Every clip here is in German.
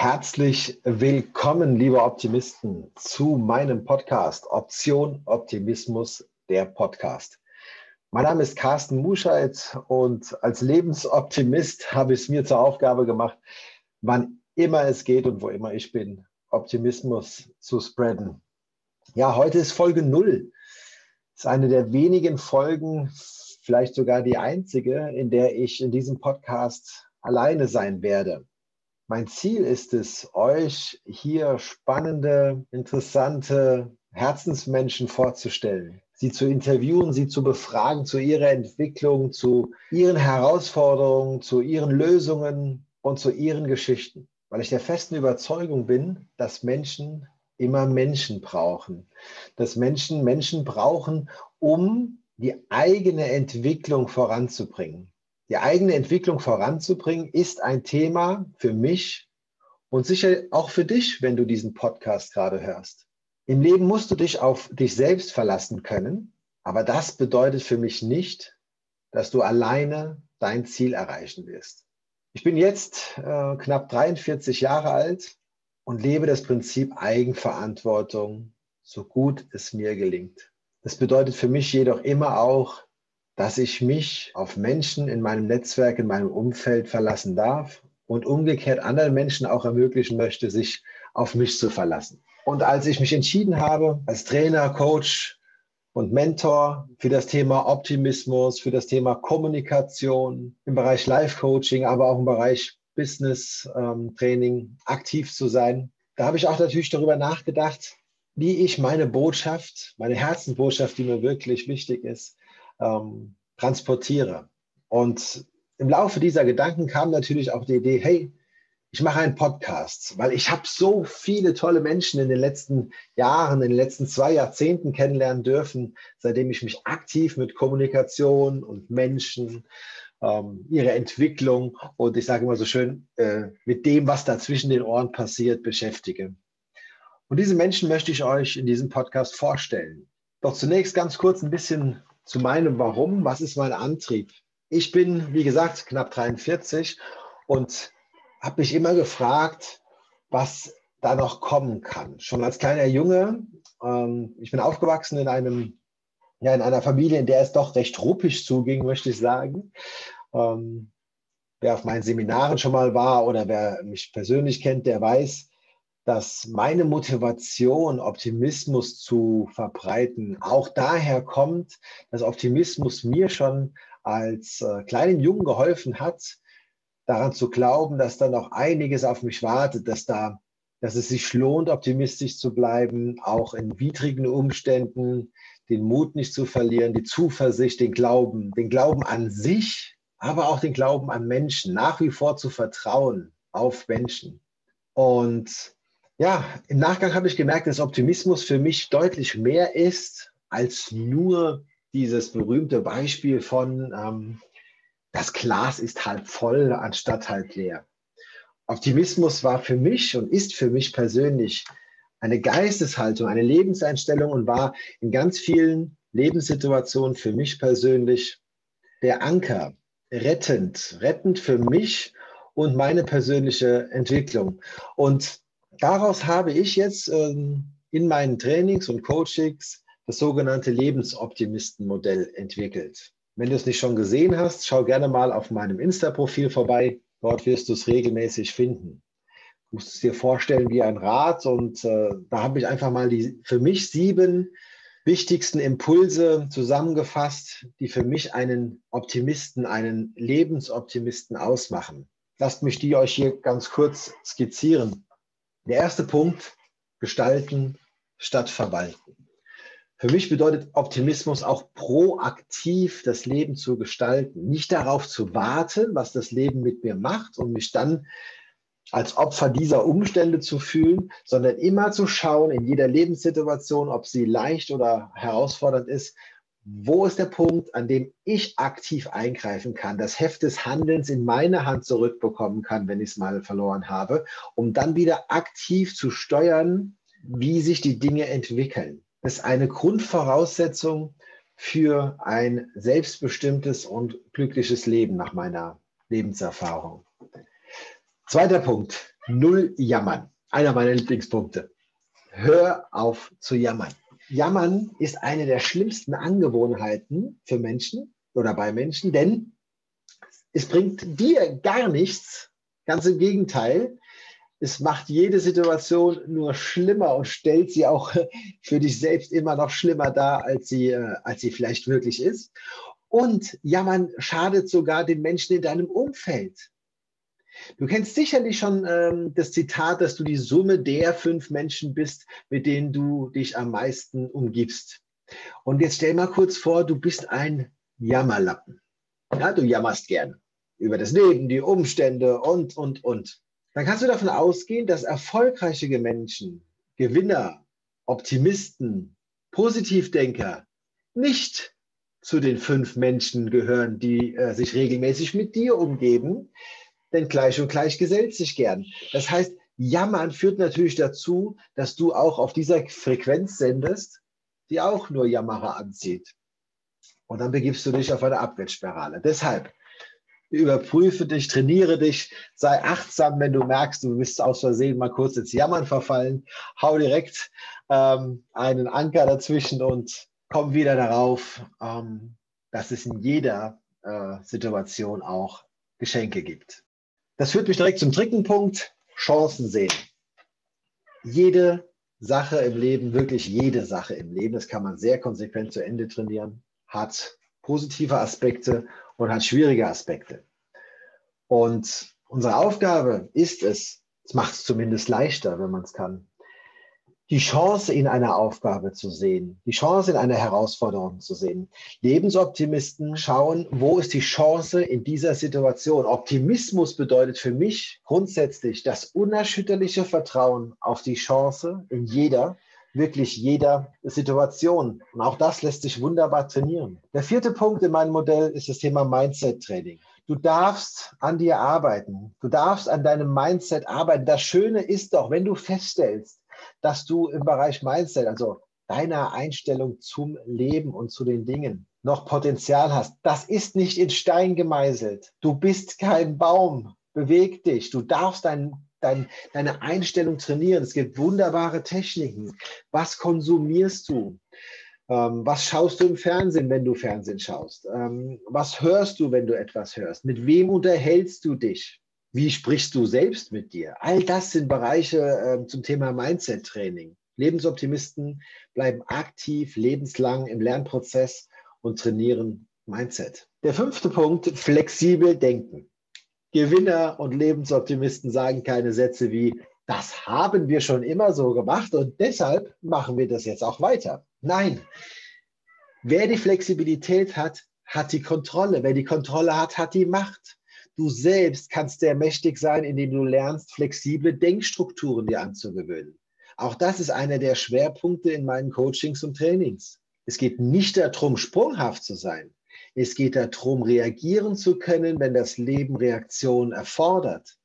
Herzlich willkommen, liebe Optimisten, zu meinem Podcast Option Optimismus, der Podcast. Mein Name ist Carsten Muscheid und als Lebensoptimist habe ich es mir zur Aufgabe gemacht, wann immer es geht und wo immer ich bin, Optimismus zu spreaden. Ja, heute ist Folge 0. Das ist eine der wenigen Folgen, vielleicht sogar die einzige, in der ich in diesem Podcast alleine sein werde. Mein Ziel ist es, euch hier spannende, interessante Herzensmenschen vorzustellen, sie zu interviewen, sie zu befragen zu ihrer Entwicklung, zu ihren Herausforderungen, zu ihren Lösungen und zu ihren Geschichten. Weil ich der festen Überzeugung bin, dass Menschen immer Menschen brauchen. Dass Menschen Menschen brauchen, um die eigene Entwicklung voranzubringen. Die eigene Entwicklung voranzubringen ist ein Thema für mich und sicher auch für dich, wenn du diesen Podcast gerade hörst. Im Leben musst du dich auf dich selbst verlassen können, aber das bedeutet für mich nicht, dass du alleine dein Ziel erreichen wirst. Ich bin jetzt äh, knapp 43 Jahre alt und lebe das Prinzip Eigenverantwortung, so gut es mir gelingt. Das bedeutet für mich jedoch immer auch, dass ich mich auf Menschen in meinem Netzwerk, in meinem Umfeld verlassen darf und umgekehrt anderen Menschen auch ermöglichen möchte, sich auf mich zu verlassen. Und als ich mich entschieden habe, als Trainer, Coach und Mentor für das Thema Optimismus, für das Thema Kommunikation im Bereich Life-Coaching, aber auch im Bereich Business-Training ähm, aktiv zu sein, da habe ich auch natürlich darüber nachgedacht, wie ich meine Botschaft, meine Herzenbotschaft, die mir wirklich wichtig ist, ähm, transportiere. Und im Laufe dieser Gedanken kam natürlich auch die Idee, hey, ich mache einen Podcast, weil ich habe so viele tolle Menschen in den letzten Jahren, in den letzten zwei Jahrzehnten kennenlernen dürfen, seitdem ich mich aktiv mit Kommunikation und Menschen, ähm, ihre Entwicklung und ich sage immer so schön, äh, mit dem, was da zwischen den Ohren passiert, beschäftige. Und diese Menschen möchte ich euch in diesem Podcast vorstellen. Doch zunächst ganz kurz ein bisschen zu meinem Warum. Was ist mein Antrieb? Ich bin, wie gesagt, knapp 43 und habe mich immer gefragt, was da noch kommen kann. Schon als kleiner Junge, ähm, ich bin aufgewachsen in einem, ja, in einer Familie, in der es doch recht ruppig zuging, möchte ich sagen. Ähm, wer auf meinen Seminaren schon mal war oder wer mich persönlich kennt, der weiß, dass meine Motivation, Optimismus zu verbreiten, auch daher kommt, dass Optimismus mir schon als äh, kleinen Jungen geholfen hat, daran zu glauben, dass da noch einiges auf mich wartet, dass da, dass es sich lohnt, optimistisch zu bleiben, auch in widrigen Umständen, den Mut nicht zu verlieren, die Zuversicht, den Glauben, den Glauben an sich, aber auch den Glauben an Menschen, nach wie vor zu vertrauen auf Menschen. Und ja, im Nachgang habe ich gemerkt, dass Optimismus für mich deutlich mehr ist als nur dieses berühmte Beispiel von, ähm, das Glas ist halb voll anstatt halb leer. Optimismus war für mich und ist für mich persönlich eine Geisteshaltung, eine Lebenseinstellung und war in ganz vielen Lebenssituationen für mich persönlich der Anker, rettend, rettend für mich und meine persönliche Entwicklung. Und daraus habe ich jetzt ähm, in meinen Trainings und Coachings das sogenannte Lebensoptimisten-Modell entwickelt. Wenn du es nicht schon gesehen hast, schau gerne mal auf meinem Insta-Profil vorbei. Dort wirst du es regelmäßig finden. Du musst es dir vorstellen wie ein Rad und äh, da habe ich einfach mal die für mich sieben wichtigsten Impulse zusammengefasst, die für mich einen Optimisten, einen Lebensoptimisten ausmachen. Lasst mich die euch hier ganz kurz skizzieren. Der erste Punkt, gestalten statt verwalten. Für mich bedeutet Optimismus auch proaktiv das Leben zu gestalten, nicht darauf zu warten, was das Leben mit mir macht und mich dann als Opfer dieser Umstände zu fühlen, sondern immer zu schauen in jeder Lebenssituation, ob sie leicht oder herausfordernd ist, wo ist der Punkt, an dem ich aktiv eingreifen kann, das Heft des Handelns in meine Hand zurückbekommen kann, wenn ich es mal verloren habe, um dann wieder aktiv zu steuern, wie sich die Dinge entwickeln. Das ist eine Grundvoraussetzung für ein selbstbestimmtes und glückliches Leben nach meiner Lebenserfahrung. Zweiter Punkt, null jammern. Einer meiner Lieblingspunkte. Hör auf zu jammern. Jammern ist eine der schlimmsten Angewohnheiten für Menschen oder bei Menschen, denn es bringt dir gar nichts. Ganz im Gegenteil. Es macht jede Situation nur schlimmer und stellt sie auch für dich selbst immer noch schlimmer dar, als sie, äh, als sie vielleicht wirklich ist. Und jammern schadet sogar den Menschen in deinem Umfeld. Du kennst sicherlich schon ähm, das Zitat, dass du die Summe der fünf Menschen bist, mit denen du dich am meisten umgibst. Und jetzt stell mal kurz vor, du bist ein Jammerlappen. Ja, du jammerst gern über das Leben, die Umstände und, und, und. Dann kannst du davon ausgehen, dass erfolgreiche Menschen, Gewinner, Optimisten, Positivdenker nicht zu den fünf Menschen gehören, die äh, sich regelmäßig mit dir umgeben, denn gleich und gleich gesellt sich gern. Das heißt, Jammern führt natürlich dazu, dass du auch auf dieser Frequenz sendest, die auch nur Jammerer anzieht. Und dann begibst du dich auf eine Abwärtsspirale. Deshalb überprüfe dich, trainiere dich, sei achtsam, wenn du merkst, du bist aus Versehen mal kurz ins Jammern verfallen, hau direkt ähm, einen Anker dazwischen und komm wieder darauf, ähm, dass es in jeder äh, Situation auch Geschenke gibt. Das führt mich direkt zum dritten Punkt, Chancen sehen. Jede Sache im Leben, wirklich jede Sache im Leben, das kann man sehr konsequent zu Ende trainieren, hat positive Aspekte und hat schwierige Aspekte. Und unsere Aufgabe ist es, es macht es zumindest leichter, wenn man es kann, die Chance in einer Aufgabe zu sehen, die Chance in einer Herausforderung zu sehen. Lebensoptimisten schauen, wo ist die Chance in dieser Situation. Optimismus bedeutet für mich grundsätzlich das unerschütterliche Vertrauen auf die Chance in jeder, wirklich jeder Situation. Und auch das lässt sich wunderbar trainieren. Der vierte Punkt in meinem Modell ist das Thema Mindset-Training. Du darfst an dir arbeiten. Du darfst an deinem Mindset arbeiten. Das Schöne ist doch, wenn du feststellst, dass du im Bereich Mindset, also deiner Einstellung zum Leben und zu den Dingen, noch Potenzial hast. Das ist nicht in Stein gemeißelt. Du bist kein Baum. Beweg dich. Du darfst dein, dein, deine Einstellung trainieren. Es gibt wunderbare Techniken. Was konsumierst du? Ähm, was schaust du im Fernsehen, wenn du Fernsehen schaust? Ähm, was hörst du, wenn du etwas hörst? Mit wem unterhältst du dich? Wie sprichst du selbst mit dir? All das sind Bereiche äh, zum Thema Mindset-Training. Lebensoptimisten bleiben aktiv, lebenslang im Lernprozess und trainieren Mindset. Der fünfte Punkt, flexibel denken. Gewinner und Lebensoptimisten sagen keine Sätze wie, das haben wir schon immer so gemacht und deshalb machen wir das jetzt auch weiter. Nein, wer die Flexibilität hat, hat die Kontrolle. Wer die Kontrolle hat, hat die Macht. Du selbst kannst sehr mächtig sein, indem du lernst, flexible Denkstrukturen dir anzugewöhnen. Auch das ist einer der Schwerpunkte in meinen Coachings und Trainings. Es geht nicht darum, sprunghaft zu sein. Es geht darum, reagieren zu können, wenn das Leben Reaktionen erfordert.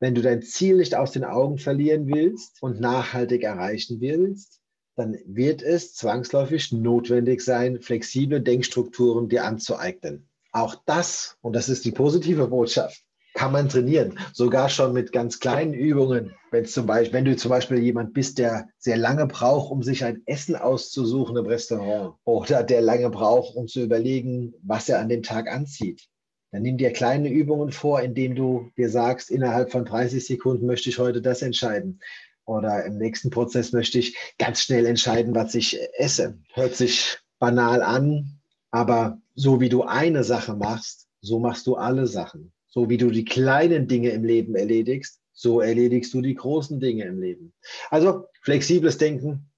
Wenn du dein Ziel nicht aus den Augen verlieren willst und nachhaltig erreichen willst, dann wird es zwangsläufig notwendig sein, flexible Denkstrukturen dir anzueignen. Auch das, und das ist die positive Botschaft, kann man trainieren, sogar schon mit ganz kleinen Übungen. Wenn, zum Beispiel, wenn du zum Beispiel jemand bist, der sehr lange braucht, um sich ein Essen auszusuchen im Restaurant oder der lange braucht, um zu überlegen, was er an dem Tag anzieht. Dann nimm dir kleine Übungen vor, indem du dir sagst, innerhalb von 30 Sekunden möchte ich heute das entscheiden. Oder im nächsten Prozess möchte ich ganz schnell entscheiden, was ich esse. Hört sich banal an, aber so wie du eine Sache machst, so machst du alle Sachen. So wie du die kleinen Dinge im Leben erledigst, so erledigst du die großen Dinge im Leben. Also flexibles Denken,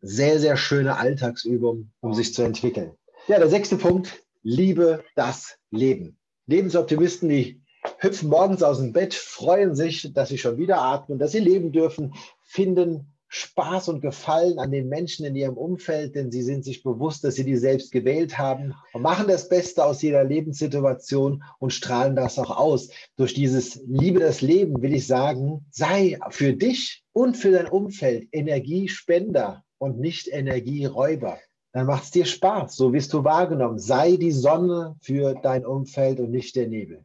sehr, sehr schöne Alltagsübung, um sich zu entwickeln. Ja, der sechste Punkt, liebe das Leben. Lebensoptimisten, die hüpfen morgens aus dem Bett, freuen sich, dass sie schon wieder atmen, dass sie leben dürfen, finden Spaß und Gefallen an den Menschen in ihrem Umfeld, denn sie sind sich bewusst, dass sie die selbst gewählt haben und machen das Beste aus jeder Lebenssituation und strahlen das auch aus. Durch dieses Liebe das Leben will ich sagen, sei für dich und für dein Umfeld Energiespender und nicht Energieräuber. Dann macht es dir Spaß, so wirst du wahrgenommen. Sei die Sonne für dein Umfeld und nicht der Nebel.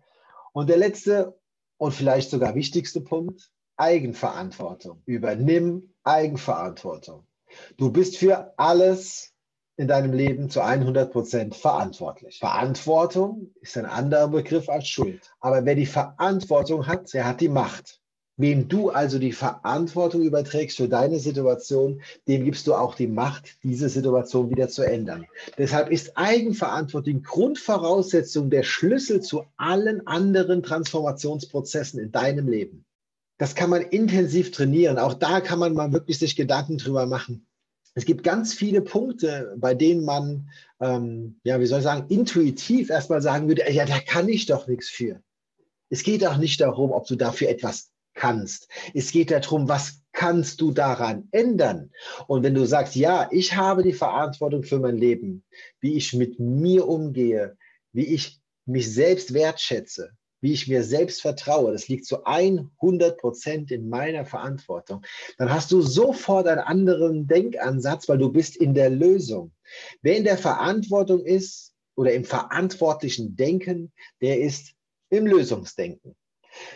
Und der letzte und vielleicht sogar wichtigste Punkt, Eigenverantwortung. Übernimm Eigenverantwortung. Du bist für alles in deinem Leben zu 100 Prozent verantwortlich. Verantwortung ist ein anderer Begriff als Schuld. Aber wer die Verantwortung hat, der hat die Macht. Wem du also die Verantwortung überträgst für deine Situation, dem gibst du auch die Macht, diese Situation wieder zu ändern. Deshalb ist Eigenverantwortung Grundvoraussetzung, der Schlüssel zu allen anderen Transformationsprozessen in deinem Leben. Das kann man intensiv trainieren. Auch da kann man mal wirklich sich Gedanken drüber machen es gibt ganz viele Punkte, bei denen man, ähm, ja, wie soll ich sagen, intuitiv erstmal sagen würde, ja, da kann ich doch nichts für. Es geht auch nicht darum, ob du dafür etwas kannst. Es geht darum, was kannst du daran ändern? Und wenn du sagst, ja, ich habe die Verantwortung für mein Leben, wie ich mit mir umgehe, wie ich mich selbst wertschätze, wie ich mir selbst vertraue, das liegt zu 100 Prozent in meiner Verantwortung, dann hast du sofort einen anderen Denkansatz, weil du bist in der Lösung. Wer in der Verantwortung ist oder im verantwortlichen Denken, der ist im Lösungsdenken.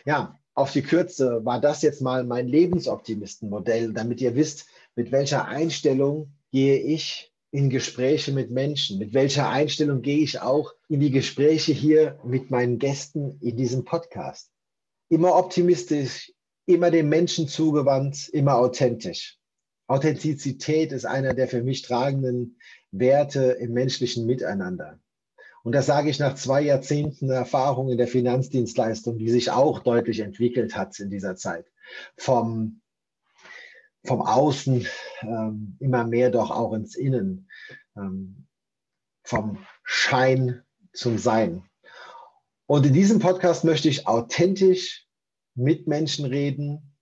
Ja, auf die Kürze war das jetzt mal mein Lebensoptimistenmodell, damit ihr wisst, mit welcher Einstellung gehe ich in Gespräche mit Menschen? Mit welcher Einstellung gehe ich auch in die Gespräche hier mit meinen Gästen in diesem Podcast? Immer optimistisch, immer dem Menschen zugewandt, immer authentisch. Authentizität ist einer der für mich tragenden Werte im menschlichen Miteinander. Und das sage ich nach zwei Jahrzehnten Erfahrung in der Finanzdienstleistung, die sich auch deutlich entwickelt hat in dieser Zeit. Vom vom Außen ähm, immer mehr doch auch ins Innen, ähm, vom Schein zum Sein. Und in diesem Podcast möchte ich authentisch mit Menschen reden,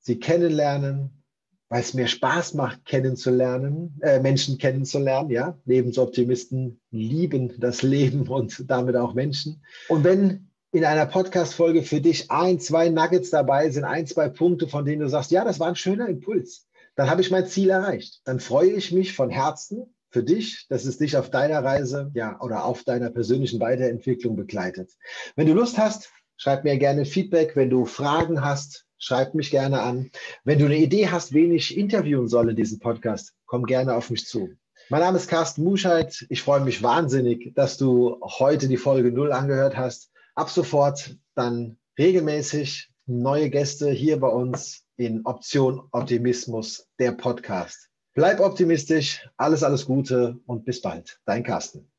sie kennenlernen, weil es mir Spaß macht, kennenzulernen, äh, Menschen kennenzulernen, ja. Lebensoptimisten lieben das Leben und damit auch Menschen. Und wenn in einer Podcast-Folge für dich ein, zwei Nuggets dabei sind, ein, zwei Punkte, von denen du sagst, ja, das war ein schöner Impuls. Dann habe ich mein Ziel erreicht. Dann freue ich mich von Herzen für dich, dass es dich auf deiner Reise, ja, oder auf deiner persönlichen Weiterentwicklung begleitet. Wenn du Lust hast, schreib mir gerne Feedback. Wenn du Fragen hast, schreib mich gerne an. Wenn du eine Idee hast, wen ich interviewen soll in diesem Podcast, komm gerne auf mich zu. Mein Name ist Carsten Muscheid. Ich freue mich wahnsinnig, dass du heute die Folge 0 angehört hast ab sofort dann regelmäßig neue Gäste hier bei uns in Option Optimismus, der Podcast. Bleib optimistisch, alles, alles Gute und bis bald. Dein Carsten.